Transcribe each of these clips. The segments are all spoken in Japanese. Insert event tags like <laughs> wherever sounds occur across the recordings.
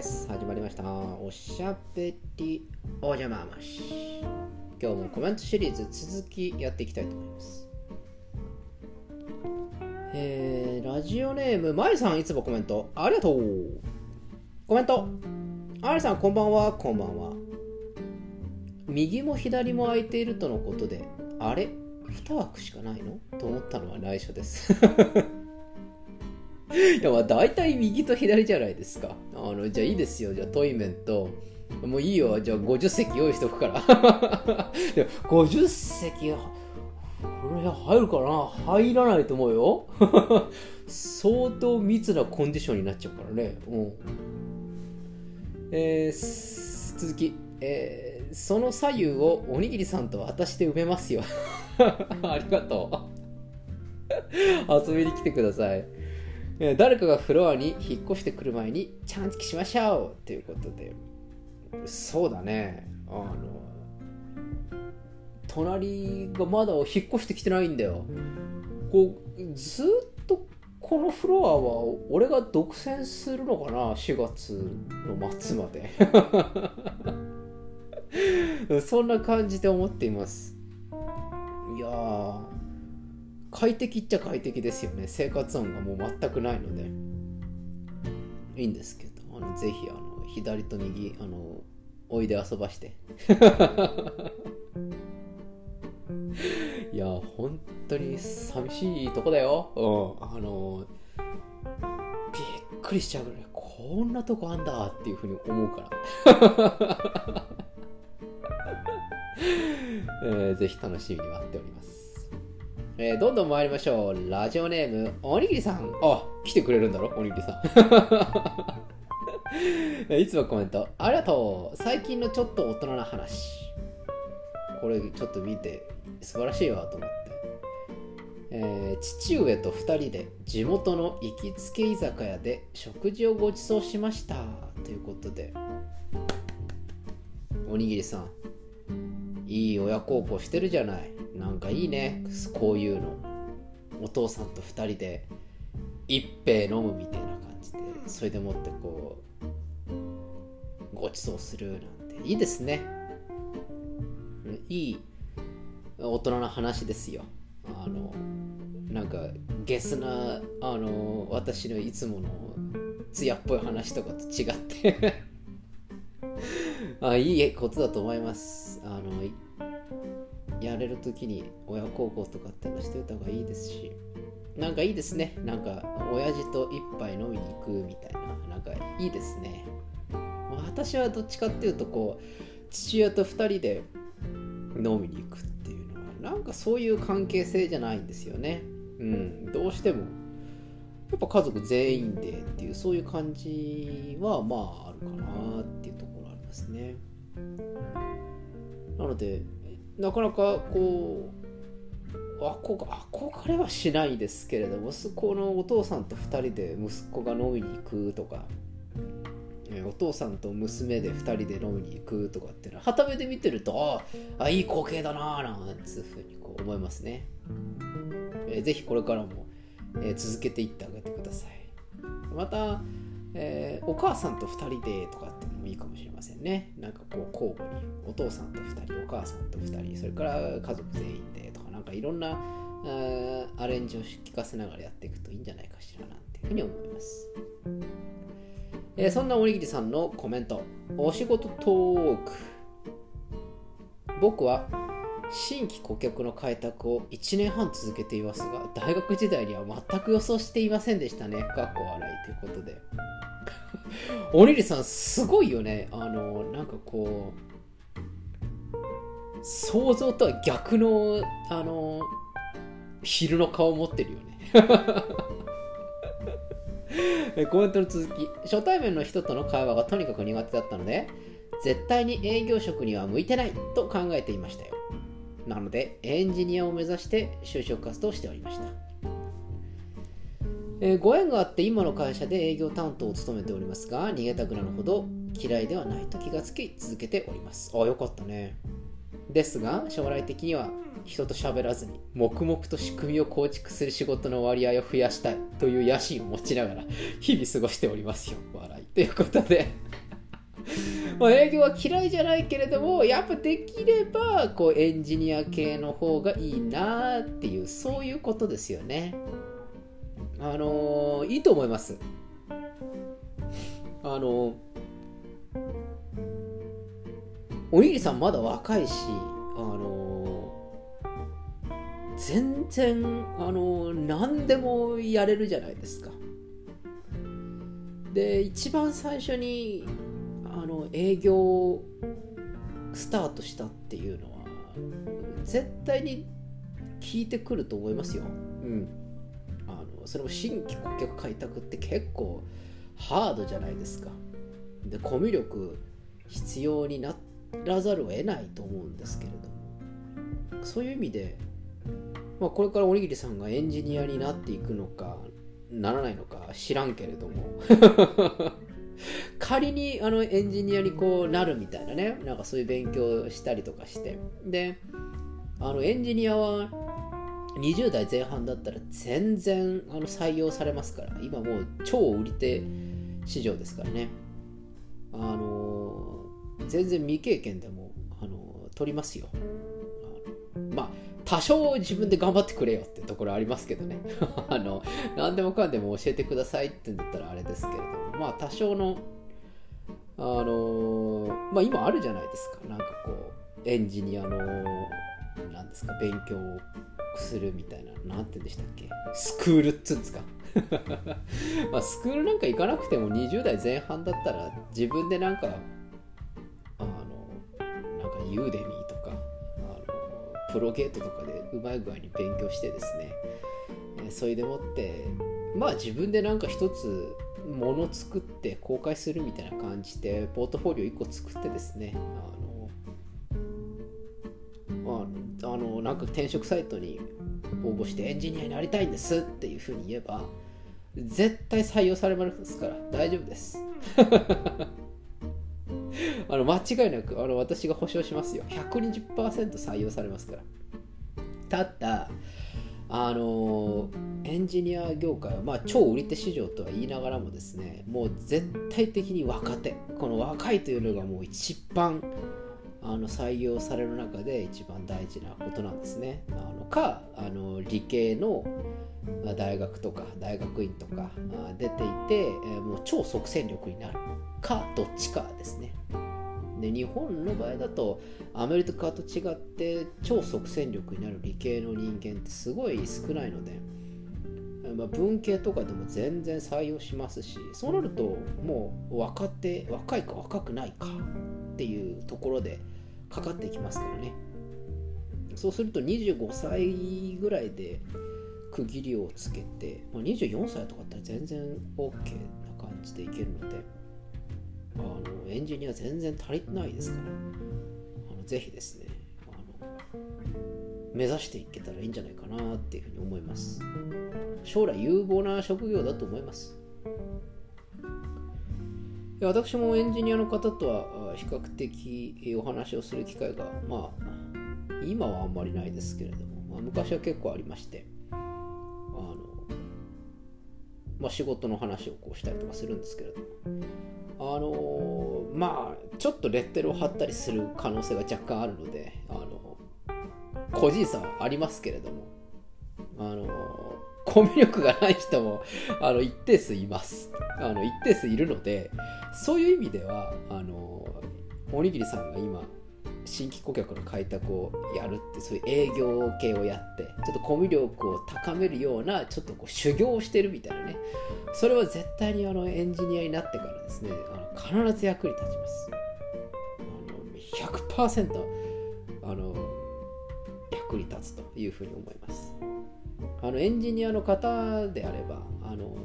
です。始まりました。おしゃべりお邪魔まし。今日もコメントシリーズ続きやっていきたいと思います。えー、ラジオネーム、まいさんいつもコメントありがとう。コメント。ありさんこんばんは、こんばんは。右も左も空いているとのことで、あれ ?2 枠しかないの？と思ったのは内緒です。いやまあ大体右と左じゃないですか。あのじゃあいいですよ。じゃあトイメンと。もういいよ。じゃあ50席用意しとくから。<laughs> でも50席、これ入るかな？入らないと思うよ。<laughs> 相当密なコンディションになっちゃうからね。うん。えー続き、えーその左右をおにぎりさんと私で埋めますよ。<laughs> ありがとう。遊びに来てください。誰かがフロアに引っ越してくる前にちゃんちきしましょうということで。そうだね。あの隣がまだ引っ越してきてないんだよ。こうずっとこのフロアは俺が独占するのかな？4月の末まで。<laughs> そんな感じで思っています。いやー。快適っちゃ快適ですよね。生活音がもう全くないので。いいんですけどあのぜひあの左と右あのおいで遊ばして。<laughs> いや本当に寂しいとこだよ。うん。あのびっくりしちゃうぐらいこんなとこあんだっていうふうに思うから。<laughs> えーぜひ楽しみに待っておりますえーどんどん参りましょう。ラジオネーム、おにぎりさん。あ、来てくれるんだろ、おにぎりさん。<laughs> いつもコメント、ありがとう。最近のちょっと大人な話。これちょっと見て、素晴らしいわと思って。えー父上と2人で地元の行きつけ居酒屋で食事をご馳走しました。ということで、おにぎりさん、いい親孝行してるじゃないなんかいいね。こういうの。お父さんと2人で一杯飲むみたいな感じでそれでもってこうご馳走するなんて。いいですね。いい大人な話ですよ。あのなんかゲスなあの私のいつもの艶っぽい話とかと違って。<laughs> あいいことだと思います。あのやれる時に親孝行とかってのしておいた方がいいですしなんかいいですね。なんか親父と一杯飲みに行くみたいな。なんかいいですね。ま私はどっちかっていうとこう父親と二人で飲みに行くっていうのはなんかそういう関係性じゃないんですよね。うん。どうしても。やっぱ家族全員でっていうそういう感じはまああるかなっていうところありますね。なのでなかなかこう憧憧れはしないですけれど息子のお父さんと2人で息子が飲みに行くとかお父さんと娘で2人で飲みに行くとかっていうのは旗目で見てるとああいい光景だなあなんつうふうにこう思いますね、えーぜひこれからも、えー続けていってあげてください。また、えーお母さんと2人でとかってのもいいかもしれませんね。なんかこう交互にお父さんと2人お母さんと2人それから家族全員でとかなんかいろんなアレンジを聞かせながらやっていくといいんじゃないかしらなんていうふうに思います。えーそんなおにぎりさんのコメント。お仕事トーク。僕は新規顧客の開拓を1年半続けていますが大学時代には全く予想していませんでしたね。かっこ笑いということで。おにぎりさんすごいよね。あのなんかこう想像とは逆のあの昼の顔を持ってるよね。<laughs> コメントの続き。初対面の人との会話がとにかく苦手だったので絶対に営業職には向いてないと考えていましたよ。なのでエンジニアを目指して就職活動をしておりました、えーご縁があって今の会社で営業担当を務めておりますが逃げたくなるほど嫌いではないと気がつき続けております。あよかったね。ですが将来的には人と喋らずに黙々と仕組みを構築する仕事の割合を増やしたいという野心を持ちながら日々過ごしておりますよ。笑い。ということで <laughs> まあ、営業は嫌いじゃないけれどもやっぱできればこうエンジニア系の方がいいなっていうそういうことですよね。あのー、いいと思います。あのー、おにぎりさんまだ若いしあのー、全然あの何でもやれるじゃないですか。で一番最初に営業スタートしたっていうのは絶対に聞いてくると思いますよ。うん、あのそれも新規顧客開拓って結構ハードじゃないですか。でコミュ力必要にならざるを得ないと思うんですけれどもそういう意味で、まあ、これからおにぎりさんがエンジニアになっていくのかならないのか知らんけれども仮にあのエンジニアにこうなるみたいなねなんかそういう勉強したりとかして。であのエンジニアは20代前半だったら全然あの採用されますから。今もう超売り手市場ですからね。あの全然未経験でもあの取りますよ。まあ多少自分で頑張ってくれよってところありますけどね。<laughs> あの何でもかんでも教えてくださいって言うんだったらあれですけれども。まあ多少のあのまあ今あるじゃないですか。なんかこうエンジニアの何ですか勉強をするみたいな。何て言うんでしたっけ？スクールっつうんですか？<laughs> まあスクールなんか行かなくても20代前半だったら自分でなんかあのなんかユーデミープロゲートとかでうまい具合に勉強してですね、えそれでもってまあ自分でなんか一つもの作って公開するみたいな感じでポートフォリオ1個作ってですねあのあのなんか転職サイトに応募してエンジニアになりたいんですっていうふうに言えば絶対採用されますから大丈夫です。あの間違いなくあの私が保証しますよ120%採用されますからただあのエンジニア業界は、まあ、超売り手市場とは言いながらもですねもう絶対的に若手この若いというのがもう一番あの採用される中で一番大事なことなんですね。あのかあの理系の大学とか大学院とか出ていてもう超即戦力になるかどっちかですね。で日本の場合だとアメリカと違って超即戦力になる理系の人間ってすごい少ないので、まあ、文系とかでも全然採用しますしそうなるともう若手若いか若くないかっていうところでかかってきますからね。そうすると25歳ぐらいで区切りをつけて、まあ、24歳とかだったら全然 OK な感じでいけるのであのエンジニア全然足りないですから。あのぜひですねあの目指していけたらいいんじゃないかなっていうふうに思います。将来有望な職業だと思います。私もエンジニアの方とは比較的お話をする機会がまあ今はあんまりないですけれども、まあ、昔は結構ありましてあの、まあ、仕事の話をこうしたりとかするんですけれどもあのまあちょっとレッテルを貼ったりする可能性が若干あるのであの個人差はありますけれどもあのコミュ力がない人もあの一定数います。あの一定数いるのでそういう意味ではあのおにぎりさんが今新規顧客の開拓をやるってそういう営業系をやってちょっとコミュ力を高めるようなちょっとこう修行をしてるみたいなねそれは絶対にあのエンジニアになってからですねあの必ず役に立ちます。あの100%あの役に立つというふうに思います。あのエンジニアの方であればあの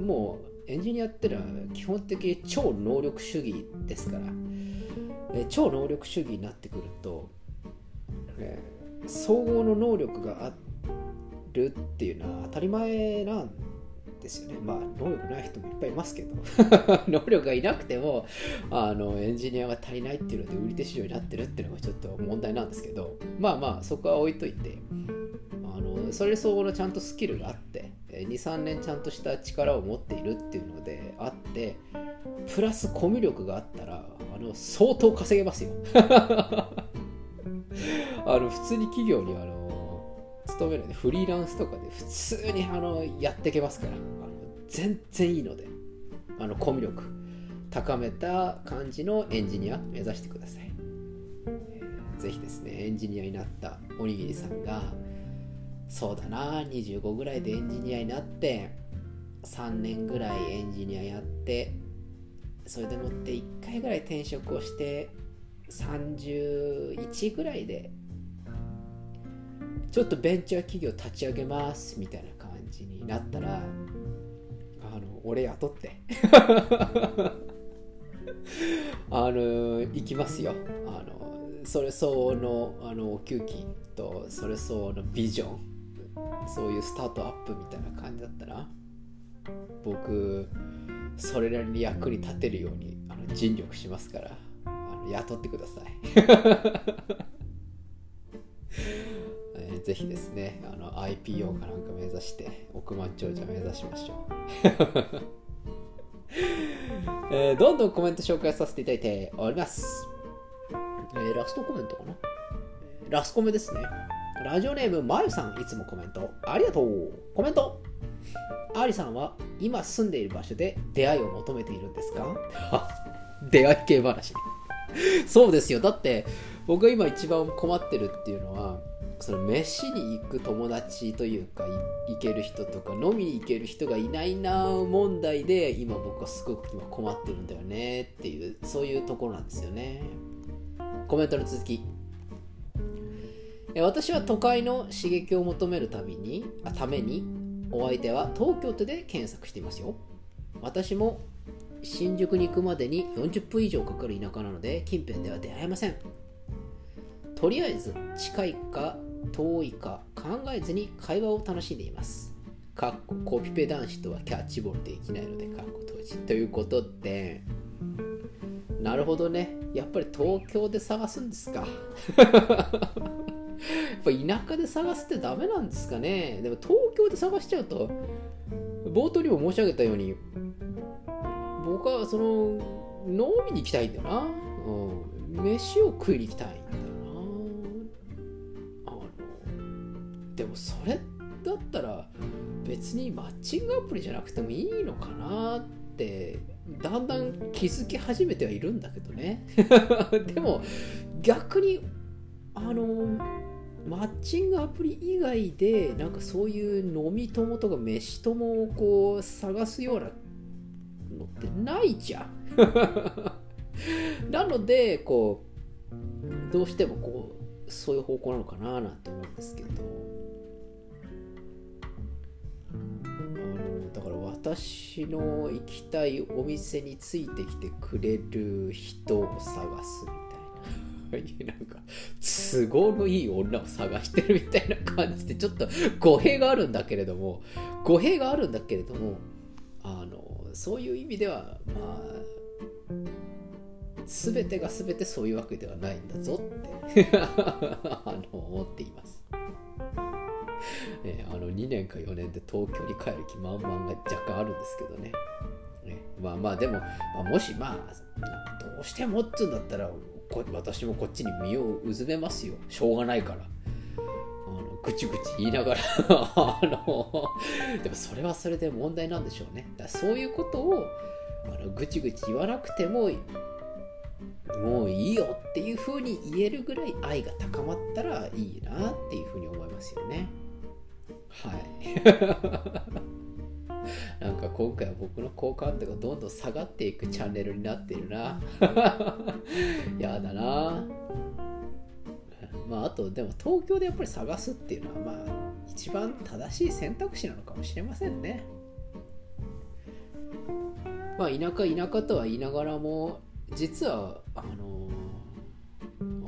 もうエンジニアってのは基本的に超能力主義ですからえ超能力主義になってくると、えー、総合の能力があるっていうのは当たり前なんですよね。まあ能力ない人もいっぱいいますけど。<laughs> 能力がいなくてもあのエンジニアが足りないっていうので売り手市場になってるっていうのがちょっと問題なんですけど。まあまあそこは置いといてあのそれ相応のちゃんとスキルがあって23年ちゃんとした力を持っているっていうのであってプラスコミュ力があったらあの相当稼げますよ。<laughs> あの普通に企業にあの勤めるでフリーランスとかで普通にあのやっていけますから。あの全然いいので。あのコミュ力高めた感じのエンジニア目指してください、えー、ぜひですねエンジニアになったおにぎりさんがそうだな25ぐらいでエンジニアになって3年ぐらいエンジニアやってそれでもって1回ぐらい転職をして31ぐらいでちょっとベンチャー企業立ち上げますみたいな感じになったらあの俺雇って。<laughs> あの行きますよ。あのそれ相応のあのお給金とそれ相応のビジョンそういうスタートアップみたいな感じだったら僕それなりに役に立てるようにあの尽力しますからあの雇ってください、<laughs> ー、ぜひですねあの IPO かなんか目指して億万長者目指しましょう。<laughs> えー、どんどんコメント紹介させていただいております、えー、ラストコメントかな？ラスコメですね。ラジオネームまゆさんいつもコメントありがとう。コメント。アリさんは今住んでいる場所で出会いを求めているんですか？<laughs> 出会い系話。そうですよ。だって僕が今一番困ってるっていうのはその飯に行く友達というか行ける人とか飲みに行ける人がいないな問題で今僕はすごく今困ってるんだよねっていうそういうところなんですよね。コメントの続き私は都会の刺激を求めるためにあためにお相手は東京都で検索していますよ。私も新宿に行くまでに40分以上かかる田舎なので近辺では出会えません。とりあえず近いか遠いか考えずに会話を楽しんでいます。かっこコピペ男子とはキャッチボールできないのでかっこ当時。ということでなるほどね。やっぱり東京で探すんですか。<laughs> やっぱ田舎で探すってダメなんですかね。でも東京で探しちゃうと冒頭にも申し上げたように僕はその飲みに行きたいんだよな、うん、飯を食いに行きたい。んでもそれだったら別にマッチングアプリじゃなくてもいいのかなってだんだん気づき始めてはいるんだけどね。<laughs> でも逆にあのマッチングアプリ以外でなんかそういう飲み友とか飯友をこう探すようなのってないじゃん。<laughs> なのでこうどうしてもこうそういう方向なのかななんて思うんですけど。私の行きたいお店についてきてくれる人を探すみたいななんか都合のいい女を探してるみたいな感じでちょっと語弊があるんだけれども <laughs> 語弊があるんだけれどもあのそういう意味ではまあ全てが全てそういうわけではないんだぞって <laughs> あの思っています。えあの2年か4年で東京に帰る気満々が若干あるんですけどね。ねまあまあでも、まあ、もしまあどうしてもっつうんだったら私もこっちに身をうずめますよ。しょうがないから。あのぐちぐち言いながら <laughs> あのでもそれはそれで問題なんでしょうね。だそういうことをあのぐちぐち言わなくてももういいよっていうふうに言えるぐらい愛が高まったらいいなっていうふうに思いますよね。はい。なんか今回は僕の好感度がどんどん下がっていくチャンネルになってるな。<laughs> やだな。まああとでも東京でやっぱり探すっていうのはまあ一番正しい選択肢なのかもしれませんね。まあ田舎田舎とは言いながらも実はあの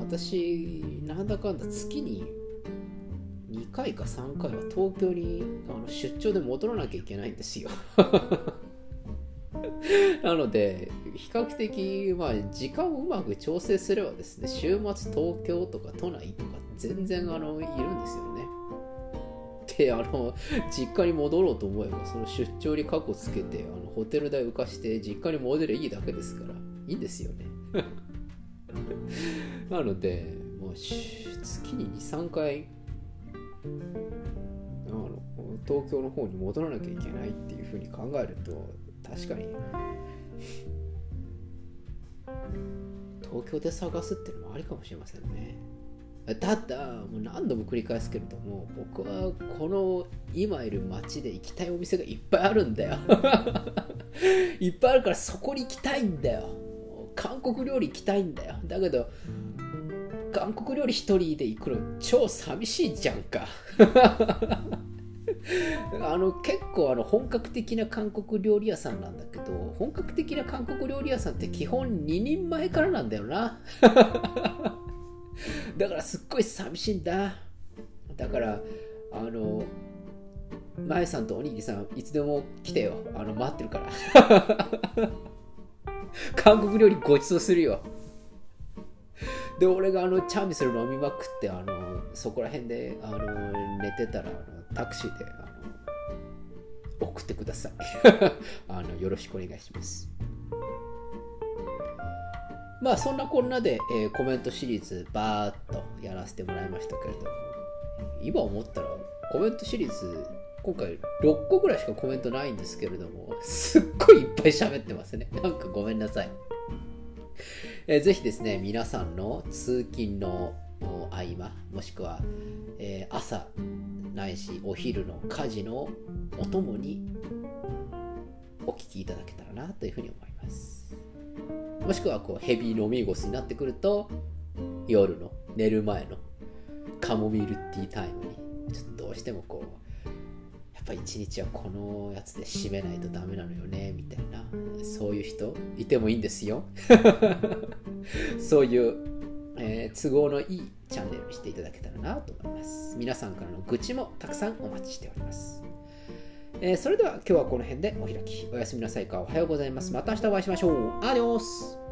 私なんだかんだ月に回か3回は東京にあの出張で戻らなきゃいけないんですよ。<laughs> なので比較的、まあ、時間をうまく調整すればですね週末東京とか都内とか全然あのいるんですよね。であの実家に戻ろうと思えばその出張に過去つけてあのホテル代浮かして実家に戻ればいいだけですからいいんですよね。<laughs> なのでもう月に23回あの東京の方に戻らなきゃいけないっていうふうに考えると確かに東京で探すっていうのもありかもしれませんね。ただもう何度も繰り返すけれども僕はこの今いる街で行きたいお店がいっぱいあるんだよ。<laughs> いっぱいあるからそこに行きたいんだよ。韓国料理行きたいんだよ。だけど韓国料理一人で行くの超寂しいじゃんか。<laughs> あの結構あの本格的な韓国料理屋さんなんだけど本格的な韓国料理屋さんって基本2人前からなんだよな。<laughs> だからすっごい寂しいんだ。だからあのまゆさんとおにぎりさんいつでも来てよ。あの待ってるから。<laughs> 韓国料理ごちそうするよ。で俺があのチャーミスル飲みまくってあのそこら辺であの寝てたらあのタクシーであの送ってください。<laughs> あのよろしくお願いします。まあそんなこんなで、えー、コメントシリーズバーっとやらせてもらいましたけれども。今思ったらコメントシリーズ今回6個ぐらいしかコメントないんですけれどもすっごいいっぱい喋ってますね。なんかごめんなさい、えー、ぜひですね皆さんの通勤の合間もしくは、えー、朝ないしお昼の家事のお供にお聞きいただけたらなというふうに思います。もしくはこうヘビー飲み腰になってくると夜の寝る前のカモミールティータイムにちょっとどうしてもこうぱ一日はこのやつで締めないとダメなのよねみたいなそういう人いてもいいんですよ <laughs> そういう、えー、都合のいいチャンネルにしていただけたらなと思います皆さんからの愚痴もたくさんお待ちしておりますえー、それでは今日はこの辺でお開き。おやすみなさいか。おはようございます。また明日お会いしましょう。アディオス